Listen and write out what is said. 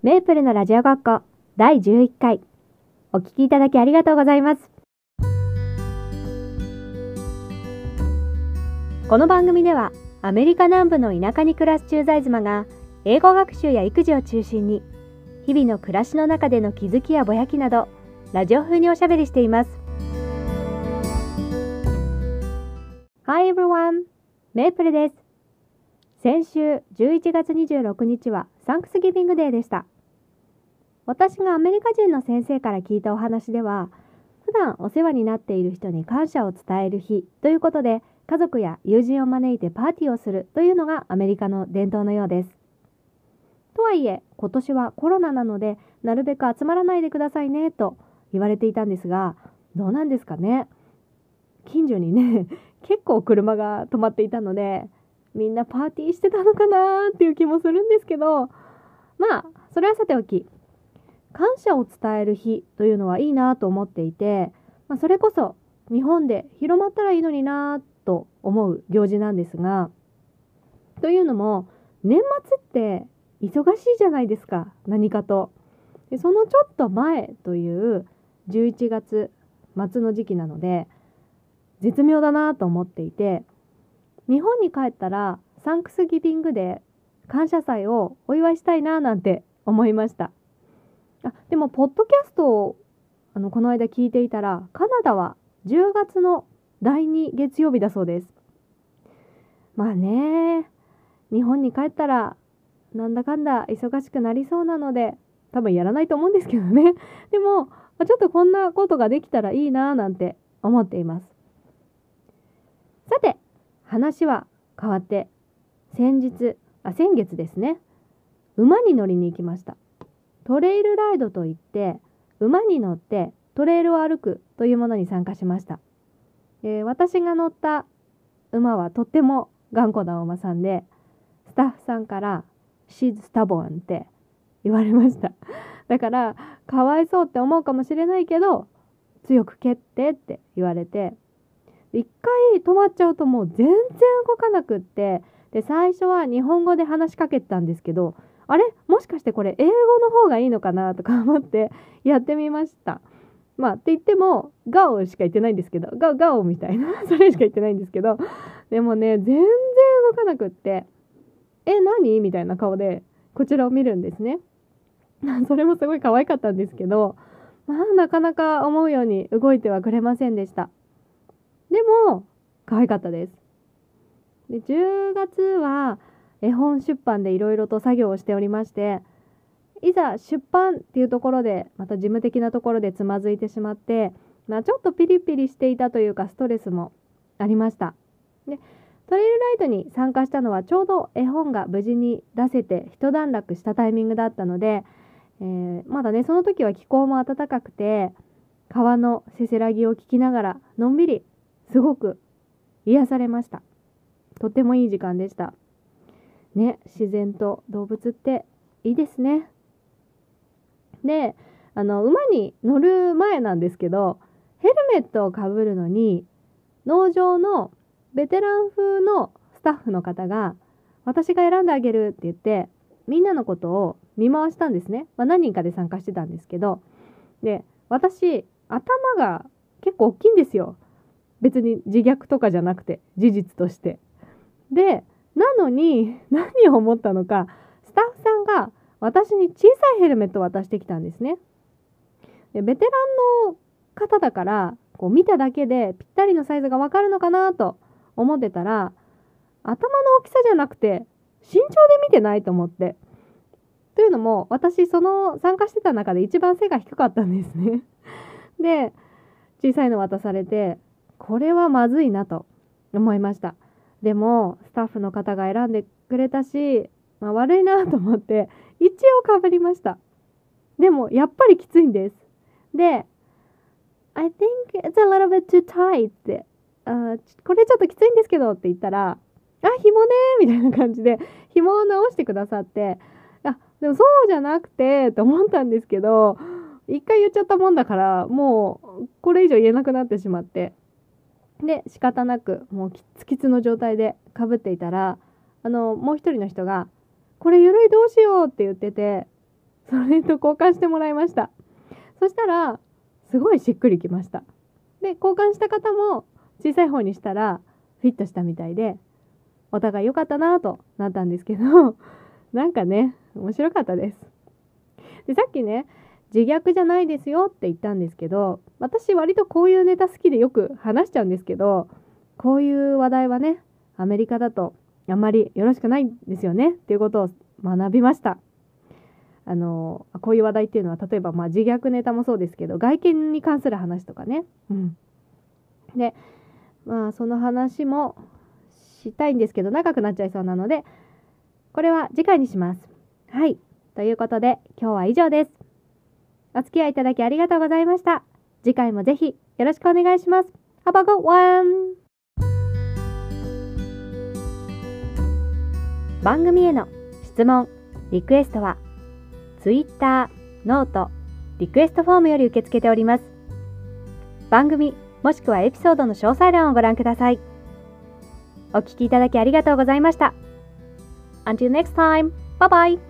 メープルのラジオ学校第11回。お聞きいただきありがとうございます。この番組ではアメリカ南部の田舎に暮らす駐在妻が英語学習や育児を中心に日々の暮らしの中での気づきやぼやきなどラジオ風におしゃべりしています。Hi everyone! メープルです。先週11月26日はサンクスギビングデーでした。私がアメリカ人の先生から聞いたお話では普段お世話になっている人に感謝を伝える日ということで家族や友人を招いてパーティーをするというのがアメリカの伝統のようです。とはいえ今年はコロナなのでなるべく集まらないでくださいねと言われていたんですがどうなんですかね。近所にね 結構車が止まっていたのでみんなパーティーしてたのかなっていう気もするんですけどまあそれはさておき感謝を伝える日というのはいいなと思っていて、まあ、それこそ日本で広まったらいいのになと思う行事なんですがというのも年末って忙しいじゃないですか何かと。でそのちょっと前という11月末の時期なので絶妙だなと思っていて日本に帰ったらサンクスギビングで感謝祭をお祝いしたいななんて思いました。あでもポッドキャストをあのこの間聞いていたらカナダは10月の第2月曜日だそうです。まあね日本に帰ったらなんだかんだ忙しくなりそうなので多分やらないと思うんですけどね。でもちょっとこんなことができたらいいななんて思っています。さて話は変わって先日あ先月ですね。馬に乗りに行きました。トレイルライドといって馬に乗ってトレイルを歩くというものに参加しました、えー、私が乗った馬はとっても頑固なお馬さんでスタッフさんから「She's stubborn」って言われました。だからかわいそうって思うかもしれないけど強く蹴ってって言われて一回止まっちゃうともう全然動かなくってで最初は日本語で話しかけてたんですけどあれ？もしかしてこれ英語の方がいいのかなとか思ってやってみました。まあって言ってもガオしか言ってないんですけどガオガオみたいな それしか言ってないんですけどでもね全然動かなくってえ何？みたいな顔でこちらを見るんですね。それもすごい可愛かったんですけどまあなかなか思うように動いてはくれませんでした。でも可愛かったです。で10月は絵本出版でいろいろと作業をしておりましていざ出版っていうところでまた事務的なところでつまずいてしまって、まあ、ちょっとピリピリしていたというかストレスもありました。でトレイルライトに参加したのはちょうど絵本が無事に出せて一段落したタイミングだったので、えー、まだねその時は気候も暖かくて川のせせらぎを聞きながらのんびりすごく癒されましたとてもいい時間でした。ね自然と動物っていいですね。であの馬に乗る前なんですけどヘルメットをかぶるのに農場のベテラン風のスタッフの方が私が選んであげるって言ってみんなのことを見回したんですね、まあ、何人かで参加してたんですけどで私頭が結構大きいんですよ。別に自虐とかじゃなくて事実として。でなのに 何を思ったのかスタッフさんが私に小さいヘルメットを渡してきたんですね。でベテランの方だからこう見ただけでぴったりのサイズがわかるのかなと思ってたら頭の大きさじゃなくて身長で見てないと思って。というのも私その参加してた中で一番背が低かったんですね。で小さいの渡されてこれはまずいなと思いました。でもスタッフの方が選んでくれたし、まあ、悪いなと思って 一応かぶりました。でもやっぱりきついんです。で I think it's a little bit too tight ってこれちょっときついんですけどって言ったらあ紐ねみたいな感じで紐を直してくださってあでもそうじゃなくてと思ったんですけど一回言っちゃったもんだからもうこれ以上言えなくなってしまって。で仕方なくもうキツキツの状態でかぶっていたらあのもう一人の人が「これゆるいどうしよう」って言っててそれと交換してもらいました。そしたらすごいしっくりきました。で交換した方も小さい方にしたらフィットしたみたいでお互い良かったなとなったんですけどなんかね面白かったです。でさっきね自虐じゃないですよって言ったんですけど私割とこういうネタ好きでよく話しちゃうんですけどこういう話題はねアメリカだとあんまりよろしくないんですよねっていうことを学びました。あのこういう話題っていうのは例えばまあ自虐ネタもそうですけど外見に関する話とかね、うん、でまあその話もしたいんですけど長くなっちゃいそうなのでこれは次回にします。はい。ということで今日は以上です。お付き合いいただきありがとうございました次回もぜひよろしくお願いします Have a good one! 番組への質問リクエストは Twitter、 note、リクエストフォームより受け付けております。番組もしくはエピソードの詳細欄をご覧ください。お聞きいただきありがとうございました。Until next time, bye bye!